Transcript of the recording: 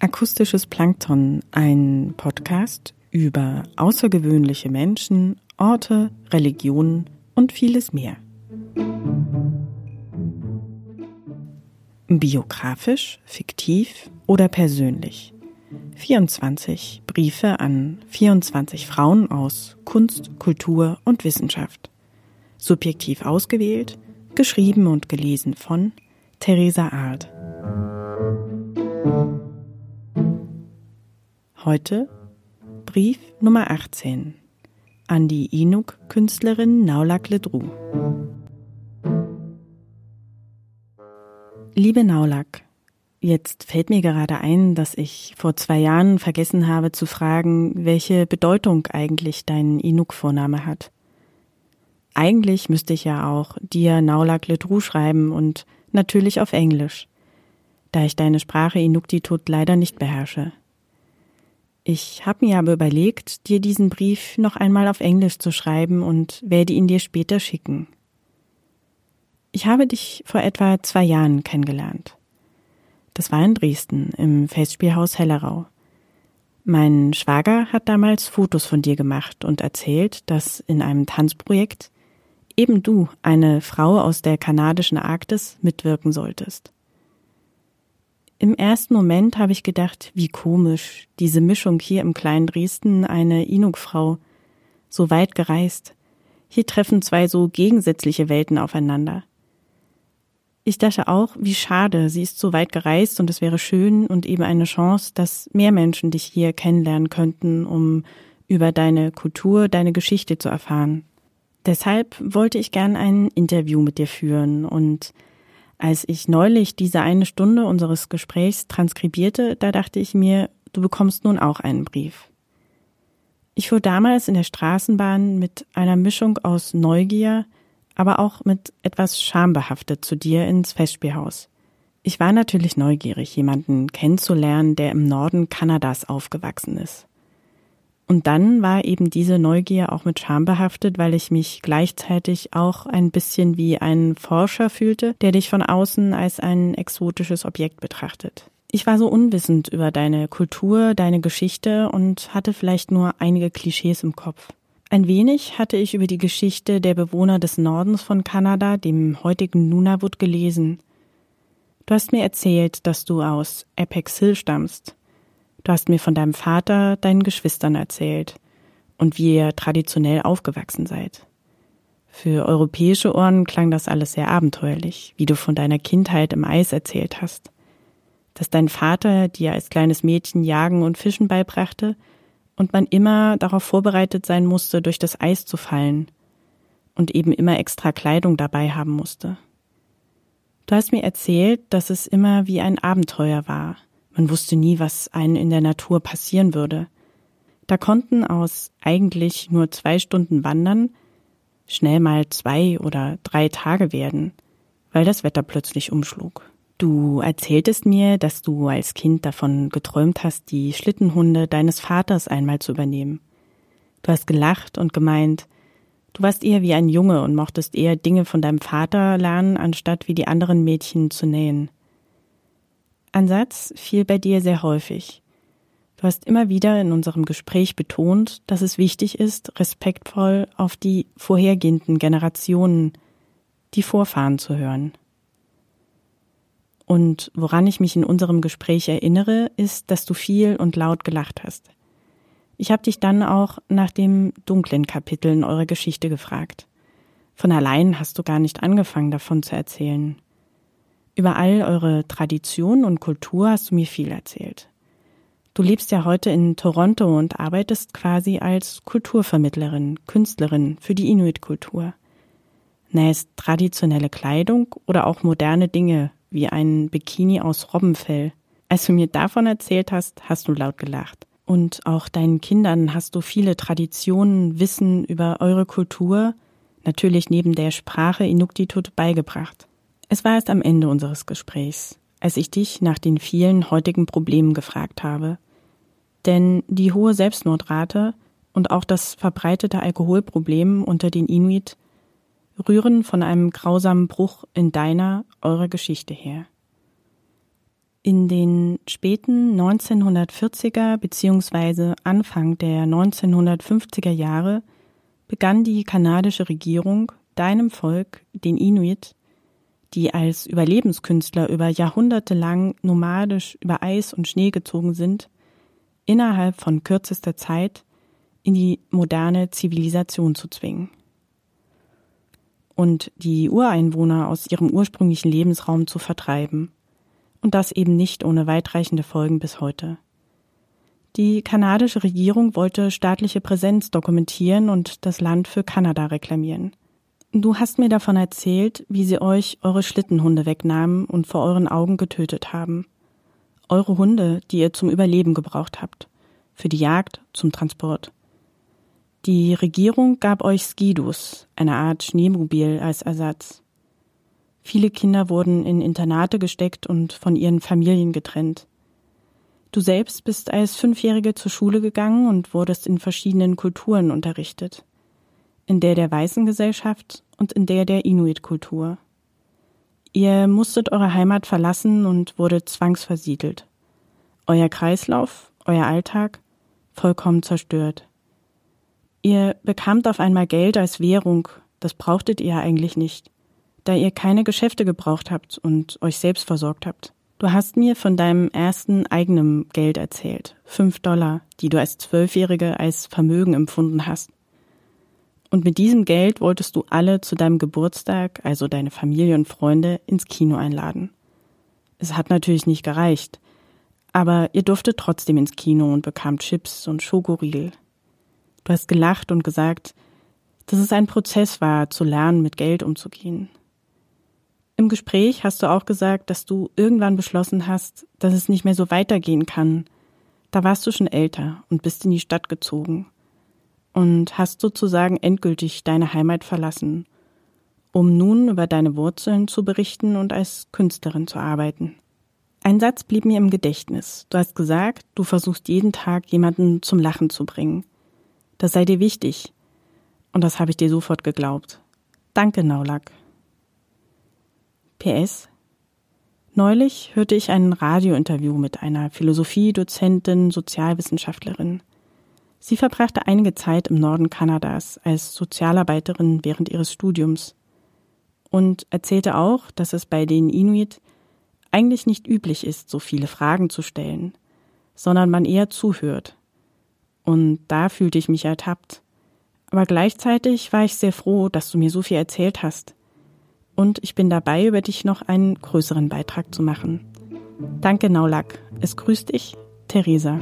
Akustisches Plankton, ein Podcast über außergewöhnliche Menschen, Orte, Religionen und vieles mehr. Biografisch, fiktiv oder persönlich. 24 Briefe an 24 Frauen aus Kunst, Kultur und Wissenschaft. Subjektiv ausgewählt, geschrieben und gelesen von Theresa Ard. Heute Brief Nummer 18 an die Inuk-Künstlerin Naulak Ledru. Liebe Naulak, jetzt fällt mir gerade ein, dass ich vor zwei Jahren vergessen habe zu fragen, welche Bedeutung eigentlich dein Inuk-Vorname hat. Eigentlich müsste ich ja auch dir Naulak Ledru schreiben und natürlich auf Englisch, da ich deine Sprache Inuktitut leider nicht beherrsche. Ich habe mir aber überlegt, dir diesen Brief noch einmal auf Englisch zu schreiben und werde ihn dir später schicken. Ich habe dich vor etwa zwei Jahren kennengelernt. Das war in Dresden im Festspielhaus Hellerau. Mein Schwager hat damals Fotos von dir gemacht und erzählt, dass in einem Tanzprojekt eben du, eine Frau aus der kanadischen Arktis, mitwirken solltest. Im ersten Moment habe ich gedacht, wie komisch, diese Mischung hier im kleinen Dresden, eine Inuk-Frau, so weit gereist. Hier treffen zwei so gegensätzliche Welten aufeinander. Ich dachte auch, wie schade, sie ist so weit gereist und es wäre schön und eben eine Chance, dass mehr Menschen dich hier kennenlernen könnten, um über deine Kultur, deine Geschichte zu erfahren. Deshalb wollte ich gern ein Interview mit dir führen und als ich neulich diese eine Stunde unseres Gesprächs transkribierte, da dachte ich mir, du bekommst nun auch einen Brief. Ich fuhr damals in der Straßenbahn mit einer Mischung aus Neugier, aber auch mit etwas schambehaftet zu dir ins Festspielhaus. Ich war natürlich neugierig, jemanden kennenzulernen, der im Norden Kanadas aufgewachsen ist. Und dann war eben diese Neugier auch mit Scham behaftet, weil ich mich gleichzeitig auch ein bisschen wie ein Forscher fühlte, der dich von außen als ein exotisches Objekt betrachtet. Ich war so unwissend über deine Kultur, deine Geschichte und hatte vielleicht nur einige Klischees im Kopf. Ein wenig hatte ich über die Geschichte der Bewohner des Nordens von Kanada, dem heutigen Nunavut, gelesen. Du hast mir erzählt, dass du aus Apex Hill stammst. Du hast mir von deinem Vater, deinen Geschwistern erzählt und wie ihr traditionell aufgewachsen seid. Für europäische Ohren klang das alles sehr abenteuerlich, wie du von deiner Kindheit im Eis erzählt hast. Dass dein Vater dir als kleines Mädchen Jagen und Fischen beibrachte und man immer darauf vorbereitet sein musste, durch das Eis zu fallen und eben immer extra Kleidung dabei haben musste. Du hast mir erzählt, dass es immer wie ein Abenteuer war. Man wusste nie, was einen in der Natur passieren würde. Da konnten aus eigentlich nur zwei Stunden Wandern schnell mal zwei oder drei Tage werden, weil das Wetter plötzlich umschlug. Du erzähltest mir, dass du als Kind davon geträumt hast, die Schlittenhunde deines Vaters einmal zu übernehmen. Du hast gelacht und gemeint, du warst eher wie ein Junge und mochtest eher Dinge von deinem Vater lernen, anstatt wie die anderen Mädchen zu nähen. Ein Satz fiel bei dir sehr häufig. Du hast immer wieder in unserem Gespräch betont, dass es wichtig ist, respektvoll auf die vorhergehenden Generationen, die Vorfahren zu hören. Und woran ich mich in unserem Gespräch erinnere, ist, dass du viel und laut gelacht hast. Ich habe dich dann auch nach dem dunklen Kapitel in eurer Geschichte gefragt. Von allein hast du gar nicht angefangen davon zu erzählen. Über all eure Tradition und Kultur hast du mir viel erzählt. Du lebst ja heute in Toronto und arbeitest quasi als Kulturvermittlerin, Künstlerin für die Inuit-Kultur. Nähst traditionelle Kleidung oder auch moderne Dinge wie ein Bikini aus Robbenfell. Als du mir davon erzählt hast, hast du laut gelacht. Und auch deinen Kindern hast du viele Traditionen, Wissen über eure Kultur, natürlich neben der Sprache Inuktitut beigebracht. Es war erst am Ende unseres Gesprächs, als ich dich nach den vielen heutigen Problemen gefragt habe. Denn die hohe Selbstmordrate und auch das verbreitete Alkoholproblem unter den Inuit rühren von einem grausamen Bruch in deiner, eurer Geschichte her. In den späten 1940er bzw. Anfang der 1950er Jahre begann die kanadische Regierung deinem Volk, den Inuit, die als Überlebenskünstler über Jahrhunderte lang nomadisch über Eis und Schnee gezogen sind, innerhalb von kürzester Zeit in die moderne Zivilisation zu zwingen. Und die Ureinwohner aus ihrem ursprünglichen Lebensraum zu vertreiben und das eben nicht ohne weitreichende Folgen bis heute. Die kanadische Regierung wollte staatliche Präsenz dokumentieren und das Land für Kanada reklamieren. Du hast mir davon erzählt, wie sie euch eure Schlittenhunde wegnahmen und vor euren Augen getötet haben. Eure Hunde, die ihr zum Überleben gebraucht habt. Für die Jagd, zum Transport. Die Regierung gab euch Skidus, eine Art Schneemobil, als Ersatz. Viele Kinder wurden in Internate gesteckt und von ihren Familien getrennt. Du selbst bist als Fünfjährige zur Schule gegangen und wurdest in verschiedenen Kulturen unterrichtet. In der der weißen Gesellschaft und in der der Inuit-Kultur. Ihr musstet eure Heimat verlassen und wurde zwangsversiedelt. Euer Kreislauf, euer Alltag, vollkommen zerstört. Ihr bekamt auf einmal Geld als Währung, das brauchtet ihr eigentlich nicht da ihr keine Geschäfte gebraucht habt und euch selbst versorgt habt. Du hast mir von deinem ersten eigenen Geld erzählt. Fünf Dollar, die du als Zwölfjährige als Vermögen empfunden hast. Und mit diesem Geld wolltest du alle zu deinem Geburtstag, also deine Familie und Freunde, ins Kino einladen. Es hat natürlich nicht gereicht. Aber ihr durftet trotzdem ins Kino und bekamt Chips und Schokoriegel. Du hast gelacht und gesagt, dass es ein Prozess war, zu lernen, mit Geld umzugehen. Im Gespräch hast du auch gesagt, dass du irgendwann beschlossen hast, dass es nicht mehr so weitergehen kann. Da warst du schon älter und bist in die Stadt gezogen und hast sozusagen endgültig deine Heimat verlassen, um nun über deine Wurzeln zu berichten und als Künstlerin zu arbeiten. Ein Satz blieb mir im Gedächtnis. Du hast gesagt, du versuchst jeden Tag jemanden zum Lachen zu bringen. Das sei dir wichtig. Und das habe ich dir sofort geglaubt. Danke, Naulak. PS. Neulich hörte ich ein Radiointerview mit einer Philosophiedozentin, Sozialwissenschaftlerin. Sie verbrachte einige Zeit im Norden Kanadas als Sozialarbeiterin während ihres Studiums und erzählte auch, dass es bei den Inuit eigentlich nicht üblich ist, so viele Fragen zu stellen, sondern man eher zuhört. Und da fühlte ich mich ertappt. Aber gleichzeitig war ich sehr froh, dass du mir so viel erzählt hast und ich bin dabei, über dich noch einen größeren Beitrag zu machen. Danke, Naulak. Es grüßt dich, Theresa.